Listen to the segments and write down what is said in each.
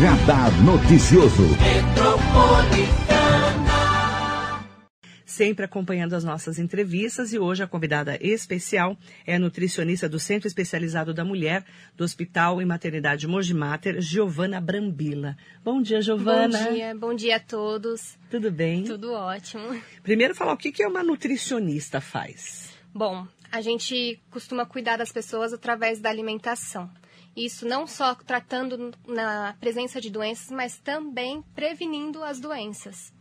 Radar Noticioso. Sempre acompanhando as nossas entrevistas e hoje a convidada especial é a nutricionista do Centro Especializado da Mulher do Hospital e Maternidade Mogimater, Giovana Brambila. Bom dia, Giovana. Bom dia, bom dia a todos. Tudo bem? Tudo ótimo. Primeiro falar o que que uma nutricionista faz. Bom, a gente costuma cuidar das pessoas através da alimentação. Isso não só tratando na presença de doenças, mas também prevenindo as doenças.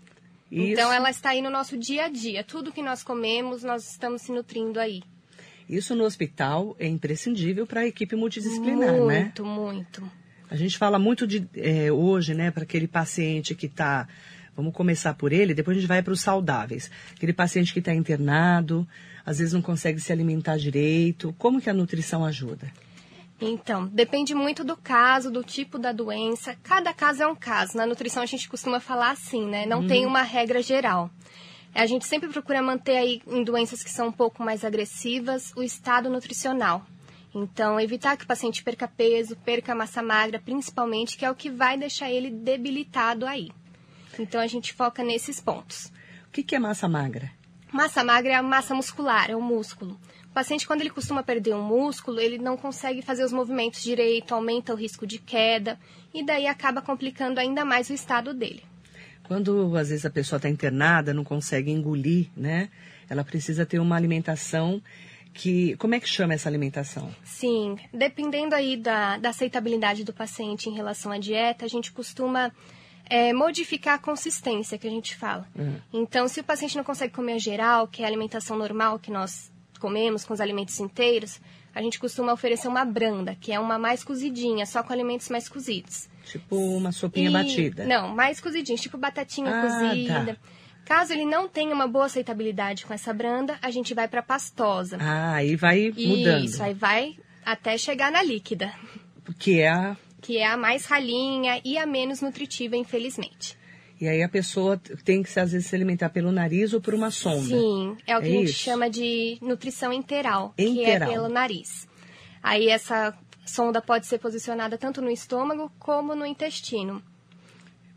Isso, Então ela está aí no nosso dia a dia. Tudo que nós comemos, nós estamos se nutrindo aí. isso no hospital é imprescindível para a equipe multidisciplinar, né? muito, muito. A gente fala muito de é, hoje, né, para aquele paciente que está. Vamos começar por ele, depois a gente vai para os saudáveis. Aquele paciente que está internado, às vezes não consegue se alimentar direito. Como que a nutrição ajuda? Então, depende muito do caso, do tipo da doença. Cada caso é um caso. Na nutrição a gente costuma falar assim, né? Não tem uma regra geral. A gente sempre procura manter aí em doenças que são um pouco mais agressivas o estado nutricional. Então, evitar que o paciente perca peso, perca massa magra, principalmente, que é o que vai deixar ele debilitado aí. Então, a gente foca nesses pontos. O que, que é massa magra? Massa magra é a massa muscular, é o músculo. O paciente, quando ele costuma perder um músculo, ele não consegue fazer os movimentos direito, aumenta o risco de queda e daí acaba complicando ainda mais o estado dele. Quando às vezes a pessoa está internada, não consegue engolir, né? Ela precisa ter uma alimentação que. Como é que chama essa alimentação? Sim, dependendo aí da, da aceitabilidade do paciente em relação à dieta, a gente costuma é, modificar a consistência que a gente fala. Então, se o paciente não consegue comer a geral, que é a alimentação normal que nós comemos com os alimentos inteiros, a gente costuma oferecer uma branda, que é uma mais cozidinha, só com alimentos mais cozidos. Tipo uma sopinha E- batida. Não, mais cozidinhos, tipo batatinha Ah, cozida. tá. Caso ele não tenha uma boa aceitabilidade com essa branda, a gente vai para pastosa. Ah, aí vai mudando. Isso, aí vai até chegar na líquida, Que é a. que é a mais ralinha e a menos nutritiva, infelizmente. E aí a pessoa tem que às vezes se alimentar pelo nariz ou por uma sonda. Sim, é o que É a gente isso? chama de nutrição enteral, Enteral. que é pelo nariz. Aí essa sonda pode ser posicionada tanto no estômago como no intestino.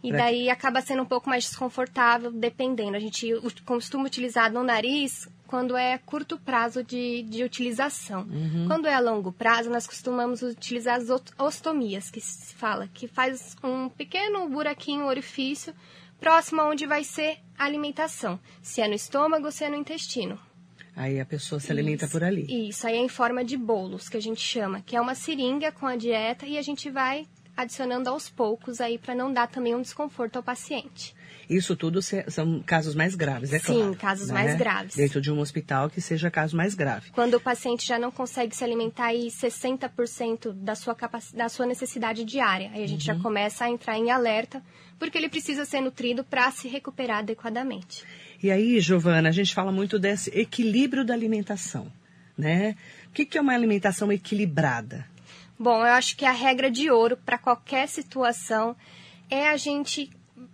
E Pra- daí acaba sendo um pouco mais desconfortável, dependendo. A gente costuma utilizar no nariz quando é curto prazo de, de utilização. Uhum. Quando é a longo prazo, nós costumamos utilizar as ostomias, que se fala, que faz um pequeno buraquinho, orifício, próximo aonde vai ser a alimentação. Se é no estômago ou se é no intestino. Aí a pessoa se alimenta Isso. por ali. Isso, aí é em forma de bolos, que a gente chama, que é uma seringa com a dieta e a gente vai adicionando aos poucos aí para não dar também um desconforto ao paciente. Isso tudo são casos mais graves, é Sim, claro. casos mais graves. Dentro de um hospital que seja caso mais grave. Quando o paciente já não consegue se alimentar aí 60% da sua, capac... da sua necessidade diária, aí a gente Uhum. já começa a entrar em alerta, porque ele precisa ser nutrido para se recuperar adequadamente. E aí, Giovana, a gente fala muito desse equilíbrio da alimentação, né? O que, que é uma alimentação equilibrada? Bom, eu acho que a regra de ouro para qualquer situação é a gente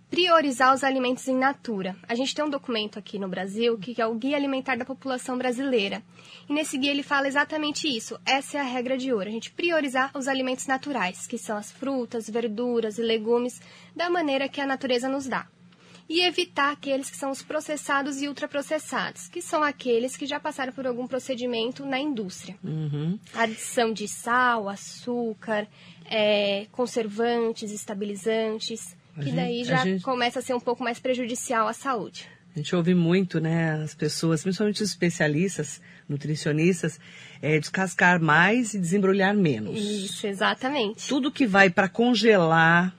priorizar os alimentos em natura. A gente tem um documento aqui no Brasil que é o Guia Alimentar da População Brasileira. E nesse guia ele fala exatamente isso. Essa é a regra de ouro. A gente priorizar os alimentos naturais, que são as frutas, verduras e legumes, da maneira que a natureza nos dá. E evitar aqueles que são os processados e ultraprocessados, que são aqueles que já passaram por algum procedimento na indústria Uhum. adição de sal, açúcar, é, conservantes, estabilizantes, A que gente- daí a já gente- começa a ser um pouco mais prejudicial à saúde. A gente ouve muito, né, as pessoas, principalmente os especialistas, nutricionistas, é, descascar mais e desembrulhar menos. Isso, exatamente. Tudo que vai para congelar,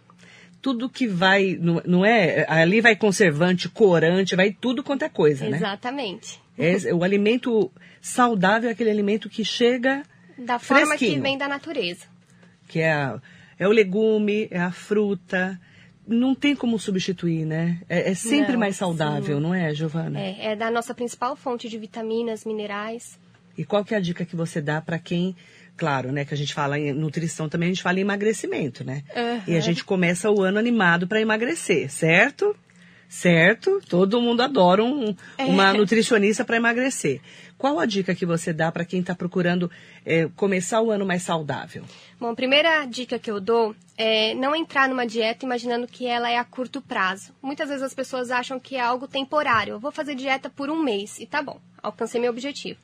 tudo que vai, não, não é, ali vai conservante, corante, vai tudo quanto é coisa, né? Exatamente. É, o alimento saudável é aquele alimento que chega, Da forma que Fresquinho. vem da natureza. que é, a- é o legume, é a fruta. Não tem como substituir, né? É, é sempre Não, mais saudável, sim. não é, Giovana? É, é da nossa principal fonte de vitaminas, minerais. E qual que é a dica que você dá para quem, claro, né, que a gente fala em nutrição também, a gente fala em emagrecimento, né? Aham. E a gente começa o ano animado para emagrecer, certo? Certo? Todo mundo adora um- É. uma nutricionista para emagrecer. Qual a dica que você dá para quem está procurando é, começar o ano mais saudável? Bom, a primeira dica que eu dou é não entrar numa dieta imaginando que ela é a curto prazo. Muitas vezes as pessoas acham que é algo temporário. Eu vou fazer dieta por um mês e tá bom, alcancei meu objetivo.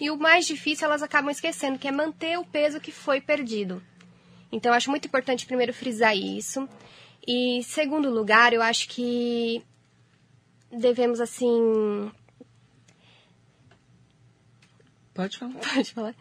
E o mais difícil elas acabam esquecendo, que é manter o peso que foi perdido. Então, eu acho muito importante primeiro frisar isso. E, segundo lugar, eu acho que devemos, assim, Pode falar. Pode falar.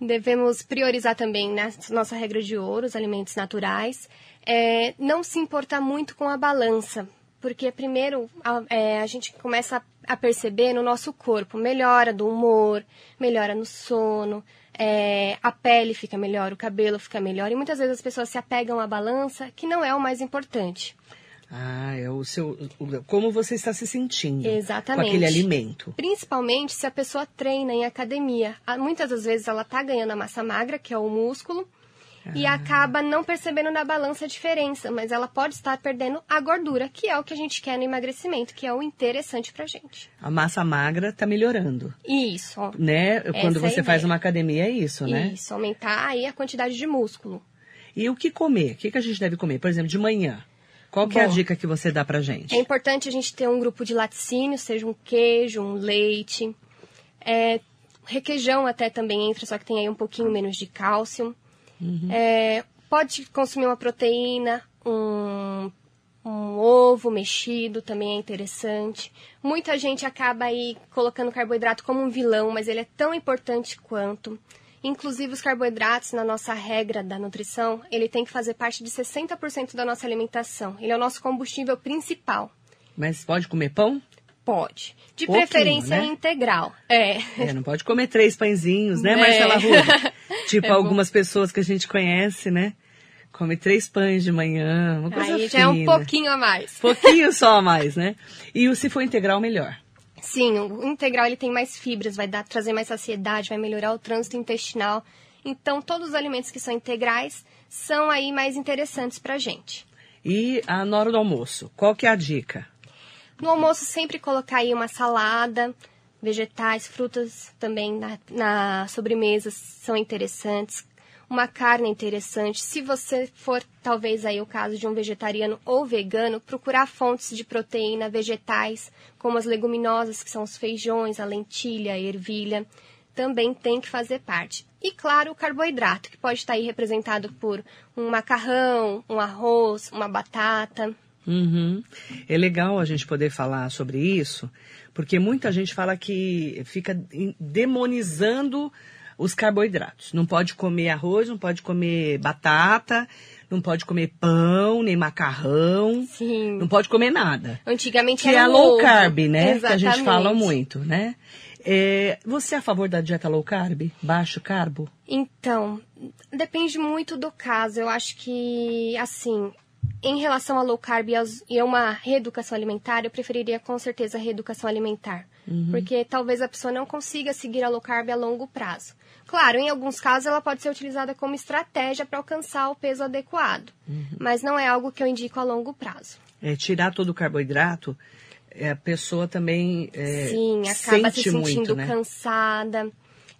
Devemos priorizar também na nossa regra de ouro, os alimentos naturais. É, não se importar muito com a balança, porque primeiro a, é, a gente começa a, a perceber no nosso corpo melhora do humor, melhora no sono, é, a pele fica melhor, o cabelo fica melhor. E muitas vezes as pessoas se apegam à balança, que não é o mais importante. Ah, é o seu. o- como você está se sentindo Exatamente. com aquele alimento. Principalmente se a pessoa treina em academia. Ah, Muitas das vezes ela está ganhando a massa magra, que é o músculo, e acaba não percebendo na balança a diferença, mas ela pode estar perdendo a gordura, que é o que a gente quer no emagrecimento, que é o interessante pra gente. A massa magra está melhorando. Isso, ó. Né? Quando é a você faz uma academia, é isso, né? Isso, aumentar aí a quantidade de músculo. E o que comer? O que, que a gente deve comer? Por exemplo, de manhã. Qual que é a Bom, dica que você dá pra gente? É importante a gente ter um grupo de laticínios, seja um queijo, um leite. É, requeijão até também entra, só que tem aí um pouquinho menos de cálcio. É, pode consumir uma proteína, um, um ovo mexido também é interessante. Muita gente acaba aí colocando carboidrato como um vilão, mas ele é tão importante quanto. Inclusive os carboidratos na nossa regra da nutrição, ele tem que fazer parte de 60% da nossa alimentação. Ele é o nosso combustível principal. Mas pode comer pão? Pode. De Pouquinho, preferência né? integral. É. É, não pode comer três pãezinhos, né, É. Marcela Ruda? Tipo É algumas pessoas que a gente conhece, né? Come três pães de manhã, uma coisa Aí já é um fina. pouquinho a mais. Pouquinho só a mais, né? E o se for integral, melhor. Sim, o integral ele tem mais fibras, vai dar, trazer mais saciedade, vai melhorar o trânsito intestinal. Então, todos os alimentos que são integrais são aí mais interessantes pra gente. E a na hora do almoço, qual que é a dica? No almoço, sempre colocar aí uma salada, vegetais, frutas também na, na sobremesa são interessantes. Uma carne interessante. Se você for, talvez aí o caso de um vegetariano ou vegano, procurar fontes de proteína vegetais, como as leguminosas, que são os feijões, a lentilha, a ervilha, também tem que fazer parte. E claro, o carboidrato, que pode estar aí representado por um macarrão, um arroz, uma batata. Uhum. É legal a gente poder falar sobre isso, porque muita gente fala que fica em- demonizando os carboidratos. Não pode comer arroz, não pode comer batata, não pode comer pão, nem macarrão, Sim. não pode comer nada. Antigamente Que era é a low ovo. carb, né? Que a gente Exatamente. fala muito, né? É, você é a favor da dieta low carb? Baixo carbo? Então, depende muito do caso. Eu acho que, assim, em relação a low carb e a uma reeducação alimentar, eu preferiria com certeza a reeducação alimentar. Porque talvez a pessoa não consiga seguir a low carb a longo prazo. Claro, em alguns casos ela pode ser utilizada como estratégia para alcançar o peso adequado. Mas não é algo que eu indico a longo prazo. É, tirar todo o carboidrato, é, a pessoa também é, Sim, acaba se sentindo muito, né? cansada,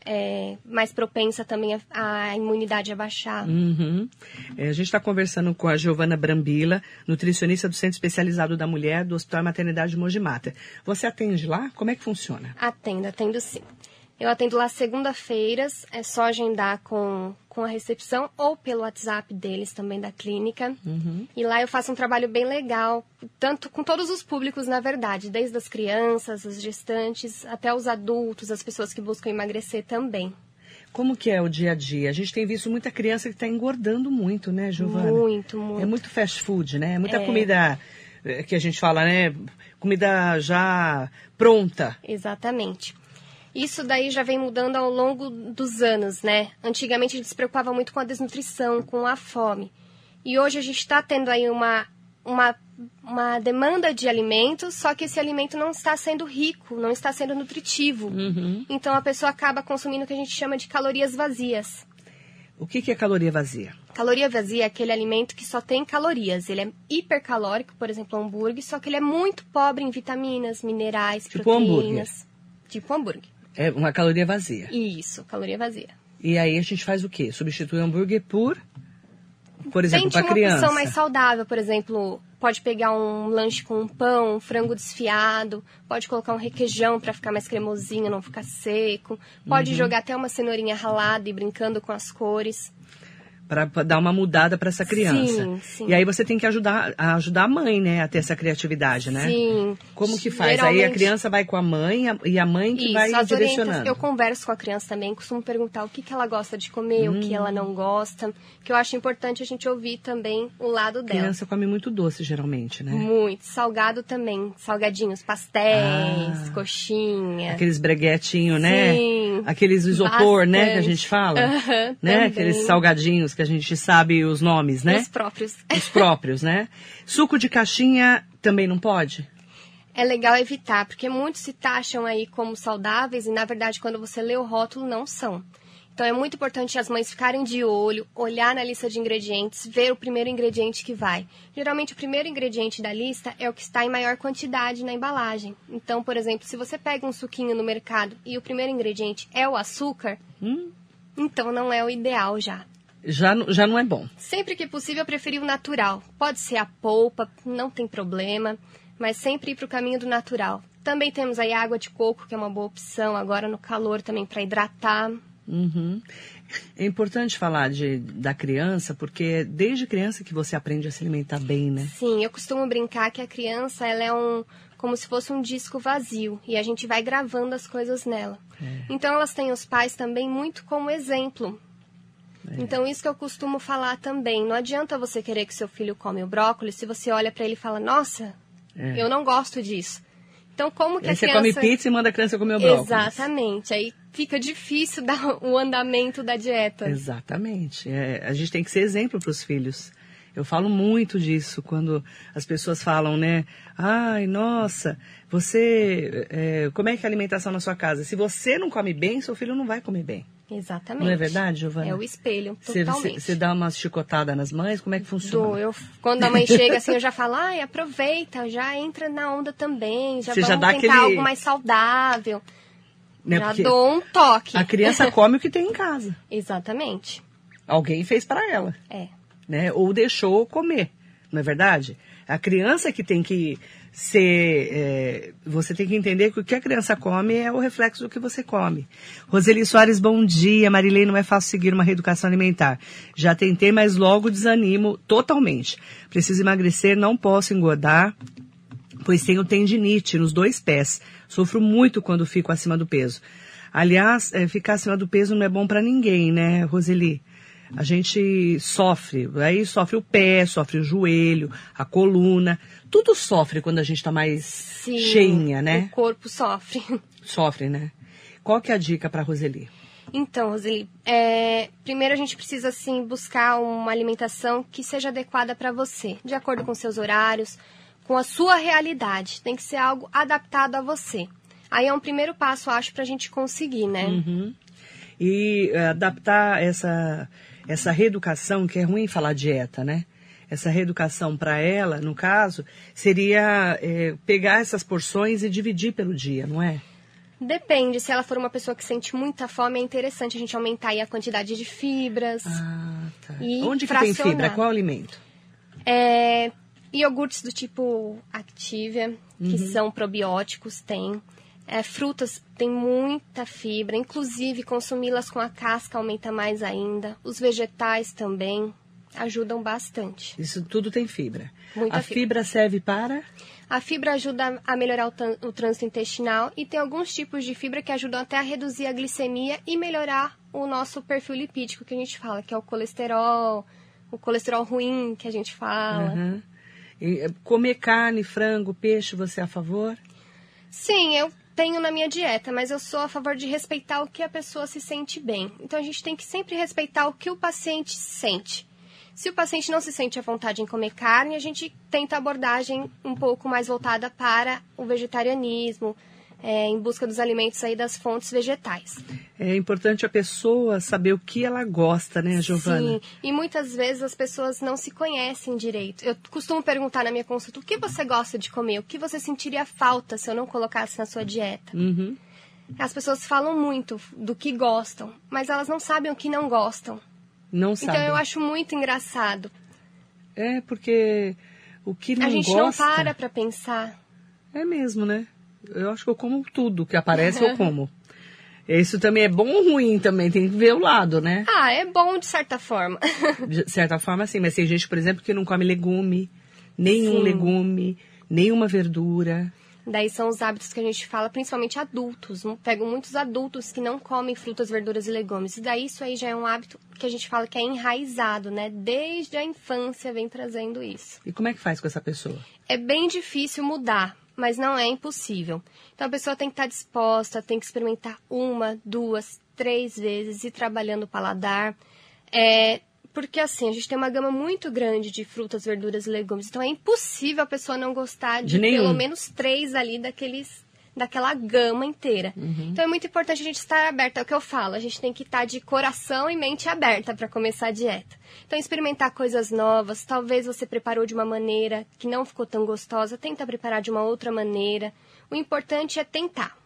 é, mais propensa também a, a imunidade a baixar. Uhum. É, a gente está conversando com a Giovana Brambila, nutricionista do Centro Especializado da Mulher do Hospital Maternidade de Mogi Mata. Você atende lá? Como é que funciona? Atendo, atendo sim. Eu atendo lá segunda-feiras, é só agendar com, com a recepção ou pelo WhatsApp deles também da clínica. E lá eu faço um trabalho bem legal, tanto com todos os públicos, na verdade, desde as crianças, as gestantes, até os adultos, as pessoas que buscam emagrecer também. Como que é o dia a dia? A gente tem visto muita criança que está engordando muito, né, Giovana? Muito, muito. É muito fast food, né? É muita É. comida eh, que a gente fala, né? Comida já pronta. Exatamente. Isso daí já vem mudando ao longo dos anos, né? Antigamente a gente se preocupava muito com a desnutrição, com a fome. E hoje a gente está tendo aí uma, uma, uma demanda de alimentos, só que esse alimento não está sendo rico, não está sendo nutritivo. Então a pessoa acaba consumindo o que a gente chama de calorias vazias. O que, que é caloria vazia? Caloria vazia é aquele alimento que só tem calorias. Ele é hipercalórico, por exemplo, hambúrguer, só que ele é muito pobre em vitaminas, minerais, Tipo proteínas. hambúrguer. Tipo hambúrguer. É uma caloria vazia. Isso, caloria vazia. E aí a gente faz o quê? Substitui o hambúrguer por, por exemplo, para uma criança. opção mais saudável, por exemplo, pode pegar um lanche com um pão, um frango desfiado, pode colocar um requeijão para ficar mais cremosinho, não ficar seco, pode Uhum. jogar até uma cenourinha ralada e brincando com as cores. Para dar uma mudada para essa criança. Sim, sim. E aí você tem que ajudar, a ajudar a mãe, né, a ter essa criatividade, né? Sim. Como que faz? Aí a Geralmente- criança vai com a mãe a- e a mãe que Isso, vai as direcionando. eu converso com a criança também, costumo perguntar o que, que ela gosta de comer, o que Hum. ela não gosta, que eu acho importante a gente ouvir também o lado A dela. criança come muito doce, geralmente, né? Muito. Salgado também. Salgadinhos, pastéis, Ah. coxinha. Aqueles breguetinhos, né? Sim. Aqueles isopor, né, que a Bastante. gente fala. Né? também. Aqueles salgadinhos que a gente sabe os nomes, né? Os próprios. Os próprios, né? Suco de caixinha também não pode? É legal evitar, porque muitos se taxam aí como saudáveis e, na verdade, quando você lê o rótulo, não são. Então, é muito importante as mães ficarem de olho, olhar na lista de ingredientes, ver o primeiro ingrediente que vai. Geralmente, o primeiro ingrediente da lista é o que está em maior quantidade na embalagem. Então, por exemplo, se você pega um suquinho no mercado e o primeiro ingrediente é o açúcar, Hum, então não é o ideal já. já, não- já não é bom. Sempre que possível, eu preferi o natural. Pode ser a polpa, não tem problema, mas sempre ir para o caminho do natural. Também temos aí a água de coco, que é uma boa opção agora no calor também para hidratar. Uhum. É importante falar de, da criança, porque é desde criança que você aprende a se alimentar bem, né? Sim, eu costumo brincar que a criança ela é um como se fosse um disco vazio e a gente vai gravando as coisas nela. Então elas têm os pais também muito como exemplo. Então isso que eu costumo falar também. Não adianta você querer que seu filho come o brócolis se você olha para ele e fala: "Nossa, É. eu não gosto disso". Então como que Aí a você criança come pizza e manda a criança comer o brócolis. Exatamente. Aí fica difícil dar o andamento da dieta. Exatamente. É, a gente tem que ser exemplo para os filhos. Eu falo muito disso quando as pessoas falam, né? Ai, nossa, você. é, como é que é a alimentação na sua casa? Se você não come bem, seu filho não vai comer bem. Exatamente. Não é verdade, Giovana? É o espelho, Você, totalmente. você, dá umas chicotadas nas mães, como é que funciona? Eu, quando a mãe chega assim, eu já falo, ai, aproveita, já entra na onda também, já Você vamos já tentar aquele- algo mais saudável. Né? já Porque dou um toque. A criança come o que tem em casa. Exatamente. Alguém fez para ela. É. né? Ou deixou comer, não é verdade? A criança que tem que ser. é, você tem que entender que o que a criança come é o reflexo do que você come. Roseli Soares, bom dia. Marilei, não é fácil seguir uma reeducação alimentar. Já tentei, mas logo desanimo totalmente. Preciso emagrecer, não posso engordar, pois tenho tendinite nos dois pés. Sofro muito quando fico acima do peso. Aliás, é, ficar acima do peso não é bom para ninguém, né, Roseli? A gente sofre, aí sofre o pé, sofre o joelho, a coluna, tudo sofre quando a gente tá mais Sim, cheinha, né? O corpo sofre. Sofre, né? Qual que é a dica para Roseli? Então, Roseli, é, primeiro a gente precisa assim buscar uma alimentação que seja adequada para você, de acordo com seus horários, com a sua realidade. Tem que ser algo adaptado a você. Aí é um primeiro passo, acho, para a gente conseguir, né? Uhum. E eh, adaptar essa, essa reeducação, que é ruim falar dieta, né? Essa reeducação para ela, no caso, seria eh, pegar essas porções e dividir pelo dia, não é? Depende, se ela for uma pessoa que sente muita fome, é interessante a gente aumentar aí a quantidade de fibras. Ah, tá. E Onde que tem fracionar. fibra? Qual alimento? É, iogurtes do tipo Activia, que Uhum. são probióticos, tem. É, frutas tem muita fibra, inclusive consumi-las com a casca aumenta mais ainda. Os vegetais também ajudam bastante. Isso tudo tem fibra. Muita a fibra. fibra serve para? A fibra ajuda a melhorar o, o trânsito intestinal e tem alguns tipos de fibra que ajudam até a reduzir a glicemia e melhorar o nosso perfil lipídico que a gente fala, que é o colesterol, o colesterol ruim que a gente fala. Aham. E, eh, comer carne, frango, peixe, você é a favor? Sim, eu tenho na minha dieta, mas eu sou a favor de respeitar o que a pessoa se sente bem. Então a gente tem que sempre respeitar o que o paciente sente. Se o paciente não se sente à vontade em comer carne, a gente tenta abordagem um pouco mais voltada para o vegetarianismo, é, em busca dos alimentos aí das fontes vegetais. É importante a pessoa saber o que ela gosta, né, Giovana? Sim, e muitas vezes as pessoas não se conhecem direito. Eu costumo perguntar na minha consulta o que você gosta de comer, o que você sentiria falta se eu não colocasse na sua dieta. Uhum. As pessoas falam muito do que gostam, mas elas não sabem o que não gostam. Não Então sabe. eu acho muito engraçado. É, porque o que não a gente gosta... não para pra pensar. É mesmo, né? Eu acho que eu como tudo que aparece, eu como. Isso também é bom ou ruim também, tem que ver o lado, né? Ah, é bom de certa forma. De certa forma, sim, mas tem gente, por exemplo, que não come legume, nenhum Sim. legume, nenhuma verdura. Daí são os hábitos que a gente fala, principalmente adultos. Pego muitos adultos que não comem frutas, verduras e legumes. E daí isso aí já é um hábito que a gente fala que é enraizado, né? Desde a infância vem trazendo isso. E como é que faz com essa pessoa? É bem difícil mudar, mas não é impossível. Então a pessoa tem que estar disposta, tem que experimentar uma, duas, três vezes, ir trabalhando o paladar. É, porque assim, a gente tem uma gama muito grande de frutas, verduras e legumes. Então é impossível a pessoa não gostar de, De pelo menos três ali daqueles daquela gama inteira. Uhum. Então é muito importante a gente estar aberta, é o que eu falo, a gente tem que estar de coração e mente aberta para começar a dieta. Então experimentar coisas novas, talvez você preparou de uma maneira que não ficou tão gostosa, tenta preparar de uma outra maneira. O importante é tentar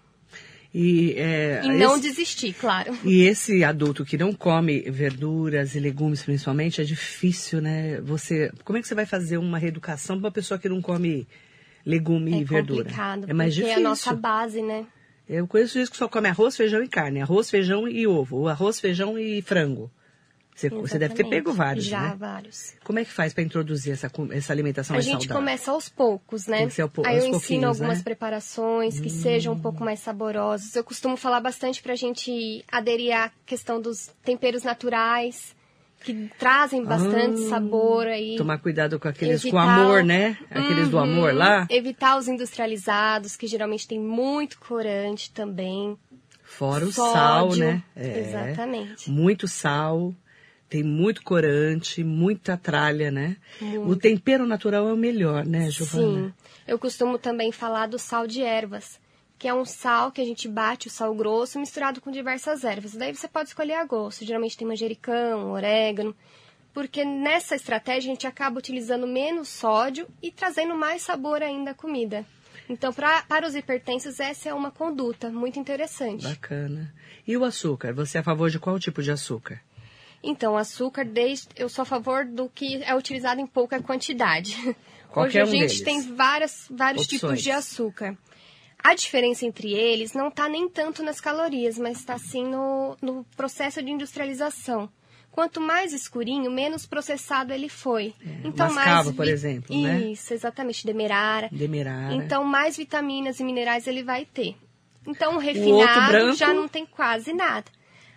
E, é, e não esse- desistir, claro. E esse adulto que não come verduras e legumes, principalmente, é difícil, né? Você, como é que você vai fazer uma reeducação para uma pessoa que não come legume É e verdura? complicado, é mais difícil. é a nossa base, né? Eu conheço gente que só come arroz, feijão e carne, arroz, feijão e ovo, ou arroz, feijão e frango. Você, você deve ter pego vários, Já, né? vários. Como é que faz para introduzir essa, essa alimentação A mais gente saudável? começa aos poucos, né? Tem que ser ao Aí eu ensino pouquinhos, algumas né? preparações que sejam um pouco mais saborosas. Eu costumo falar bastante pra gente aderir à questão dos temperos naturais, que trazem bastante Ah, sabor aí. Tomar cuidado com aqueles com Evitar- amor, né? Aqueles do Uhum. amor lá. Evitar os industrializados, que geralmente tem muito corante também. Fora o Sódio. sal, né? É. Exatamente. Muito sal, tem muito corante, muita tralha, né? O tempero natural é o melhor, né, Giovana? Sim. Eu costumo também falar do sal de ervas, que é um sal que a gente bate o sal grosso misturado com diversas ervas. Daí você pode escolher a gosto. Geralmente tem manjericão, orégano. Porque nessa estratégia a gente acaba utilizando menos sódio e trazendo mais sabor ainda à comida. Então, pra, para os hipertensos, essa é uma conduta muito interessante. Bacana. E o açúcar? Você é a favor de qual tipo de açúcar? Então, açúcar, desde, eu sou a favor do que é utilizado em pouca quantidade. Qualquer Hoje a gente tem várias, vários Opções. tipos de açúcar. A diferença entre eles não está nem tanto nas calorias, mas está sim no, no processo de industrialização. Quanto mais escurinho, menos processado ele foi. então É, mascava, mais por exemplo, né? Isso, exatamente, demerara. Demerara. Então, mais vitaminas e minerais ele vai ter. Então, o refinado branco? já não tem quase nada.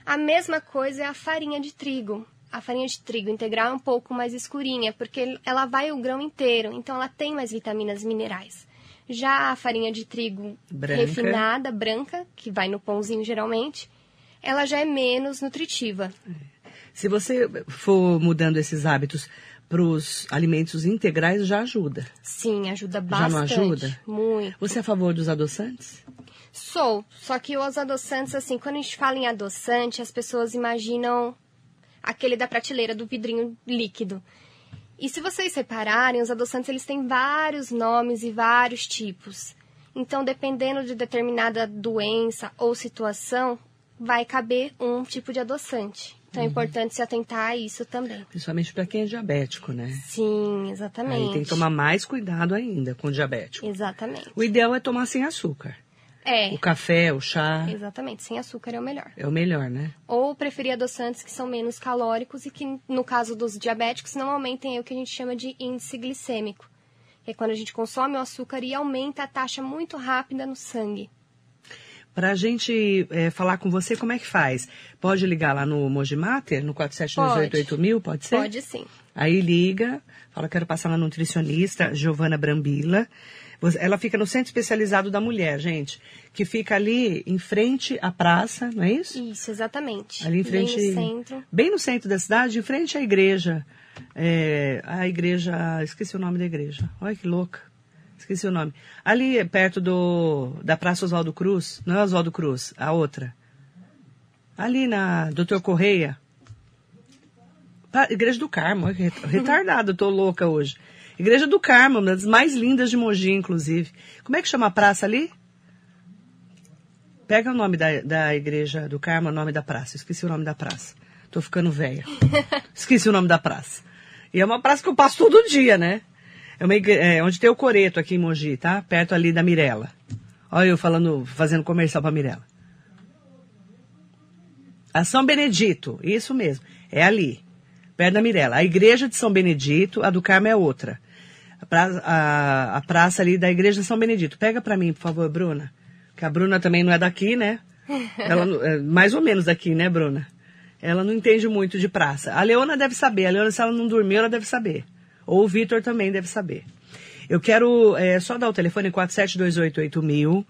A mesma coisa é a farinha de trigo. A farinha de trigo integral é um pouco mais escurinha, porque ela vai o grão inteiro, então ela tem mais vitaminas e minerais. Já a farinha de trigo Branca. refinada, branca, que vai no pãozinho geralmente, ela já é menos nutritiva. Se você for mudando esses hábitos para os alimentos integrais, já ajuda. Sim, ajuda Já bastante. não ajuda? Muito. Você é a favor dos adoçantes? Sou, só que os adoçantes, assim, quando a gente fala em adoçante, as pessoas imaginam aquele da prateleira do vidrinho líquido. E se vocês separarem, os adoçantes eles têm vários nomes e vários tipos. Então, dependendo de determinada doença ou situação, vai caber um tipo de adoçante. Então, é importante se atentar a isso também. Principalmente para quem é diabético, né? Sim, exatamente. Aí tem que tomar mais cuidado ainda com o diabético. Exatamente. O ideal é tomar sem açúcar. É, O café, o chá, exatamente. Sem açúcar é o melhor. é o melhor, né? ou preferir adoçantes que são menos calóricos e que, no caso dos diabéticos, não aumentem o que a gente chama de índice glicêmico. Que é quando a gente consome o açúcar e aumenta a taxa muito rápida no sangue. Para a gente é, falar com você, como é que faz? Pode ligar lá no Mojimater, no 47988000, pode ser? Pode sim. Aí liga, fala, quero passar na nutricionista Giovana Brambila. Ela fica no Centro Especializado da Mulher, gente, que fica ali em frente à praça, não é isso? Isso, exatamente. Ali em frente. Bem no centro. Bem no centro da cidade, em frente à igreja. É, a igreja. Esqueci o nome da igreja. Olha que louca. Esqueci o nome. Ali perto do da Praça Oswaldo Cruz. Não é Oswaldo Cruz, a outra. Ali na Doutor Correia. Igreja do Carmo. Olha que ret- Retardada, tô louca hoje. Igreja do Carmo, uma das mais lindas de Mogi, inclusive. Como é que chama a praça ali? Pega o nome da, da Igreja do Carmo, o nome da praça. Esqueci o nome da praça. Tô ficando velha. Esqueci o nome da praça. E é uma praça que eu passo todo dia, né? É, uma igre- é onde tem o Coreto aqui em Mogi, tá? Perto ali da Mirella. Olha eu falando, fazendo comercial pra Mirella. A São Benedito, isso mesmo. É ali, perto da Mirella. A igreja de São Benedito, a do Carmo é outra. A praça, a, a praça ali da igreja São Benedito. Pega pra mim, por favor, Bruna. Que a Bruna também não é daqui, né? Ela é mais ou menos daqui, né, Bruna? Ela não entende muito de praça. A Leona deve saber. A Leona, se ela não dormiu, ela deve saber. Ou o Vitor também deve saber. Eu quero é, só dar o telefone 47288000.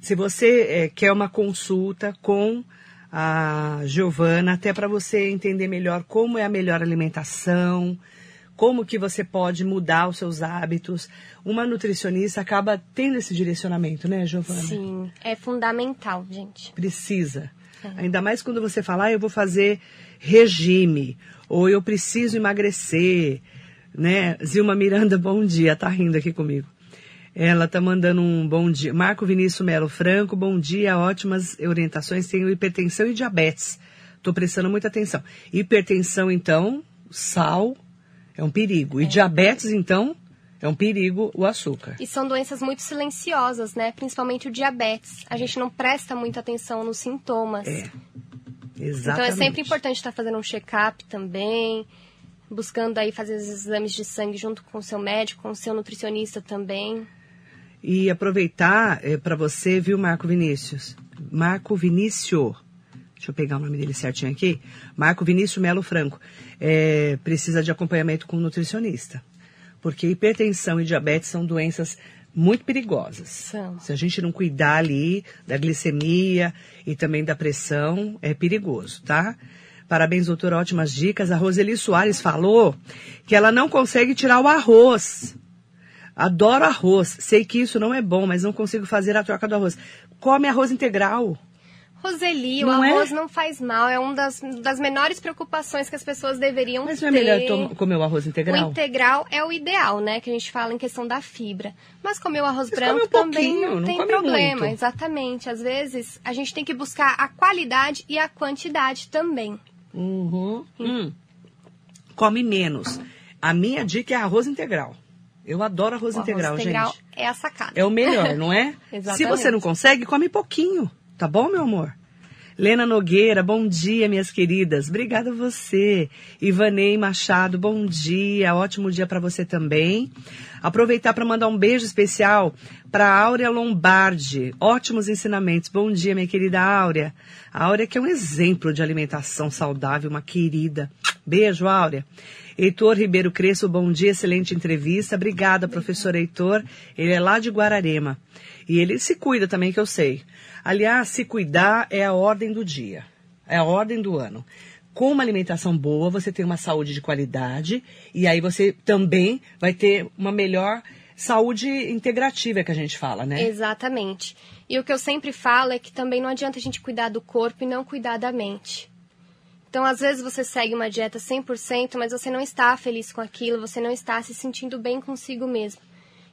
Se você é, quer uma consulta com a Giovana, até para você entender melhor como é a melhor alimentação, como que você pode mudar os seus hábitos. Uma nutricionista acaba tendo esse direcionamento, né, Giovana? Sim, é fundamental, gente. Precisa. Ainda mais quando você fala, ah, eu vou fazer regime, ou eu preciso emagrecer, né? Zilma Miranda, bom dia, tá rindo aqui comigo. Ela tá mandando um bom dia. Marco Vinícius Melo Franco, bom dia, ótimas orientações. Tenho hipertensão e diabetes. Tô prestando muita atenção. Hipertensão, então, sal é um perigo. E diabetes, então, é um perigo o açúcar. E são doenças muito silenciosas, né? Principalmente o diabetes. A gente não presta muita atenção nos sintomas. É. Então Exatamente. é sempre importante estar fazendo um check-up também, buscando aí fazer os exames de sangue junto com o seu médico, com o seu nutricionista também. E aproveitar para você, viu, Marco Vinícius? Marco Vinícius. Deixa eu pegar o nome dele certinho aqui. Marco Vinícius Melo Franco. É, precisa de acompanhamento com um nutricionista. Porque hipertensão e diabetes são doenças muito perigosas. São. Se a gente não cuidar ali da glicemia e também da pressão, é perigoso, tá? Parabéns, doutor, ótimas dicas. A Roseli Soares falou que ela não consegue tirar o arroz. Adoro arroz. Sei que isso não é bom, mas não consigo fazer a troca do arroz. Come arroz integral. Roseli, Não o é? arroz não faz mal, é uma das, das menores preocupações que as pessoas deveriam Mas ter. não é melhor comer o arroz integral? O integral é o ideal, né? Que a gente fala em questão da fibra. Mas comer o arroz Mas branco um também não não tem problema. muito. Exatamente. Às vezes a gente tem que buscar a qualidade e a quantidade também. Uhum. Hum. Come menos. A minha dica é arroz integral. Eu adoro arroz O arroz integral, integral gente. é a sacada. É o melhor, não é? Se você não consegue, come pouquinho. Tá bom, meu amor? Lena Nogueira, bom dia, minhas queridas. Obrigada a você. Ivanei Machado, bom dia. Ótimo dia para você também. Aproveitar para mandar um beijo especial para Áurea Lombardi. Ótimos ensinamentos. Bom dia, minha querida Áurea. A Áurea que é um exemplo de alimentação saudável, uma querida. Beijo, Áurea. Heitor Ribeiro Crespo, bom dia, excelente entrevista. Obrigada, professor Heitor. Ele é lá de Guararema. E ele se cuida também, que eu sei. Aliás, se cuidar é a ordem do dia. É a ordem do ano. Com uma alimentação boa, você tem uma saúde de qualidade e aí você também vai ter uma melhor saúde integrativa que a gente fala, né? Exatamente. E o que eu sempre falo é que também não adianta a gente cuidar do corpo e não cuidar da mente. Então, às vezes você segue uma dieta 100%, mas você não está feliz com aquilo, você não está se sentindo bem consigo mesmo.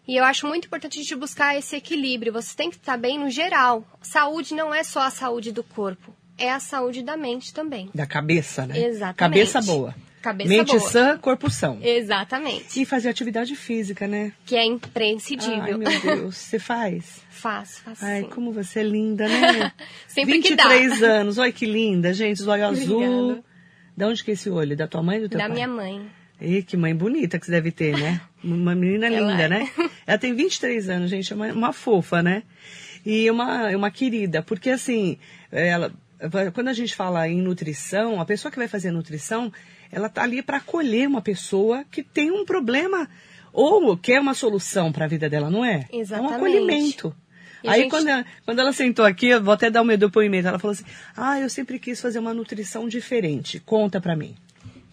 E eu acho muito importante a gente buscar esse equilíbrio. Você tem que estar bem no geral. Saúde não é só a saúde do corpo, é a saúde da mente também. Da cabeça, né? Exatamente. Cabeça boa. Cabeça Mente boa. sã, corpo são. Exatamente. E fazer atividade física, né? Que é imprescindível. Ai, meu Deus, você faz? Faço, faço Ai, sim. como você é linda, né? Sempre que dá. 23 anos, olha que linda, gente, os olhos azul. Obrigada. Da onde que é esse olho? Da tua mãe ou do teu Da pai? minha mãe. Ih, que mãe bonita que você deve ter, né? Uma menina linda, é. né? Ela tem 23 anos, gente, é uma, uma fofa, né? E uma, uma querida, porque assim, ela, quando a gente fala em nutrição, a pessoa que vai fazer nutrição, ela tá ali para acolher uma pessoa que tem um problema ou quer uma solução para a vida dela, não é? É um Exatamente. acolhimento. E Aí gente- quando, ela, quando ela sentou aqui, eu vou até dar o meu depoimento, ela falou assim, ah, eu sempre quis fazer uma nutrição diferente, conta pra mim.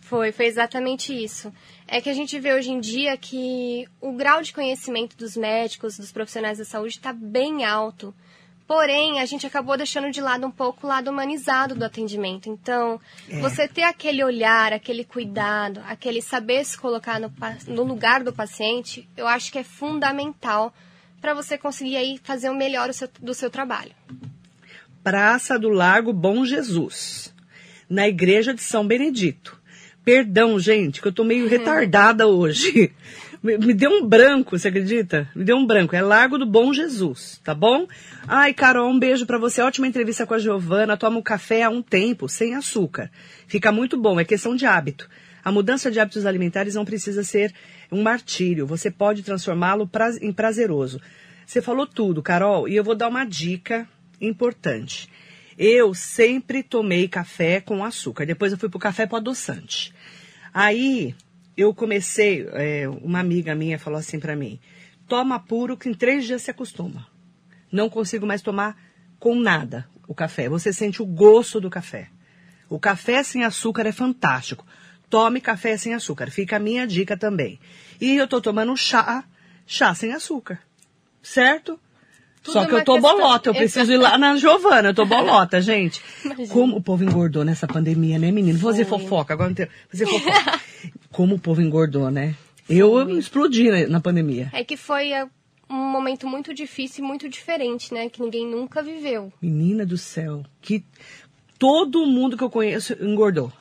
Foi, foi exatamente isso. É que a gente vê hoje em dia que o grau de conhecimento dos médicos, dos profissionais da saúde está bem alto. Porém, a gente acabou deixando de lado um pouco o lado humanizado do atendimento. Então, é. você ter aquele olhar, aquele cuidado, aquele saber se colocar no, no lugar do paciente, eu acho que é fundamental para você conseguir aí fazer o melhor do seu, do seu trabalho. Praça do Largo Bom Jesus, na Igreja de São Benedito. Perdão, gente, que eu tô meio retardada hoje. Me, me, deu um branco, você acredita? Me deu um branco. É Largo do Bom Jesus, tá bom? Ai, Carol, um beijo para você. Ótima entrevista com a Giovana. Toma um café há um tempo, sem açúcar. Fica muito bom, é questão de hábito. A mudança de hábitos alimentares não precisa ser um martírio. Você pode transformá-lo em prazeroso. Você falou tudo, Carol, e eu vou dar uma dica importante. Eu sempre tomei café com açúcar. Depois eu fui pro café pro adoçante. Aí eu comecei, é, uma amiga minha falou assim para mim: toma puro que em três dias se acostuma. Não consigo mais tomar com nada o café. Você sente o gosto do café. O café sem açúcar é fantástico. Tome café sem açúcar. Fica a minha dica também. E eu tô tomando chá, chá sem açúcar. Certo? Tudo Só que eu tô questão... bolota, eu preciso ir lá na Giovana, eu tô bolota, gente. Imagina. Como o povo engordou nessa pandemia, né, menino? Vou fazer fofoca, agora não tem... fazer fofoca. Como o povo engordou, né? Eu, eu explodi na, na pandemia. É que foi é, um momento muito difícil e muito diferente, né? Que ninguém nunca viveu. Menina do céu, que todo mundo que eu conheço engordou.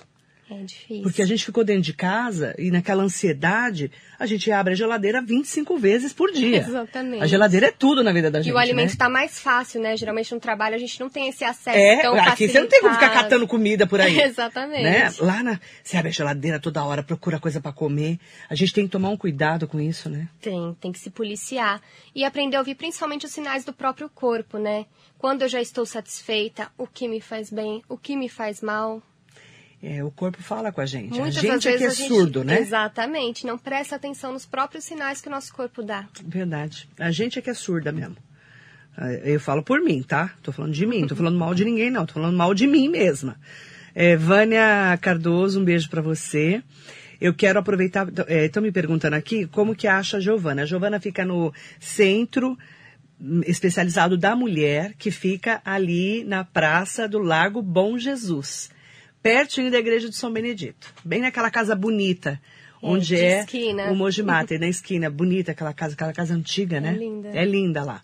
É difícil. Porque a gente ficou dentro de casa e naquela ansiedade, a gente abre a geladeira 25 vezes por dia. Exatamente. A geladeira é tudo na vida da gente. E o alimento está né? mais fácil, né? Geralmente no trabalho a gente não tem esse acesso é, tão aqui você não tem como ficar catando comida por aí. Exatamente. Né? Lá na, você abre a geladeira toda hora, procura coisa para comer. A gente tem que tomar um cuidado com isso, né? Tem, tem que se policiar. E aprender a ouvir principalmente os sinais do próprio corpo, né? Quando eu já estou satisfeita, o que me faz bem, o que me faz mal. É, o corpo fala com a gente. Muitas a gente é que é gente, surdo, né? Exatamente. Não presta atenção nos próprios sinais que o nosso corpo dá. Verdade. A gente é que é surda mesmo. Ah, eu falo por mim, tá? Tô falando de mim, tô falando mal de ninguém, não. Tô falando mal de mim mesma. É, Vânia Cardoso, um beijo para você. Eu quero aproveitar, estão é, me perguntando aqui como que acha a Giovana. A Giovana fica no centro hum, especializado da mulher, que fica ali na praça do Lago Bom Jesus pertinho da igreja de São Benedito. Bem naquela casa bonita, é, onde é, esquina. o Moji Mater, na esquina. Bonita aquela casa, aquela casa antiga, né? É linda. É linda lá.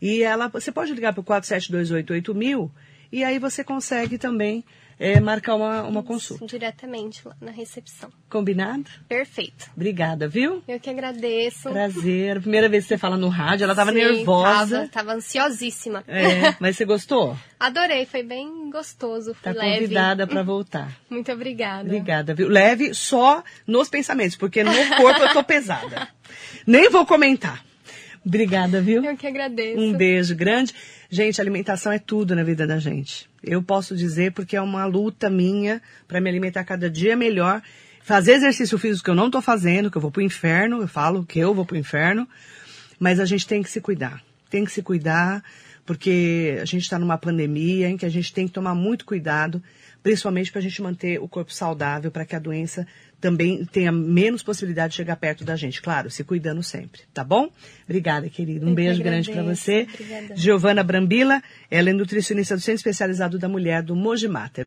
E ela, você pode ligar para o 47288000 e aí você consegue também é, marcar uma, uma consulta. Diretamente lá na recepção. Combinado? Perfeito. Obrigada, viu? Eu que agradeço. Prazer. Primeira vez que você fala no rádio, ela estava nervosa. Tava, tava ansiosíssima. É, mas você gostou? Adorei, foi bem gostoso. Tá leve. convidada para voltar. Muito obrigada. Obrigada, viu? Leve só nos pensamentos, porque no corpo eu tô pesada. Nem vou comentar. Obrigada, viu? Eu que agradeço. Um beijo grande. Gente, alimentação é tudo na vida da gente. Eu posso dizer porque é uma luta minha para me alimentar cada dia melhor. Fazer exercício físico que eu não estou fazendo, que eu vou pro inferno, eu falo que eu vou pro inferno. Mas a gente tem que se cuidar. Tem que se cuidar, porque a gente está numa pandemia em que a gente tem que tomar muito cuidado, principalmente para a gente manter o corpo saudável, para que a doença também tenha menos possibilidade de chegar perto da gente. Claro, se cuidando sempre, tá bom? Obrigada, querido. Um Eu beijo grande para você. Giovana Brambila, ela é nutricionista do Centro Especializado da Mulher do Mojimata.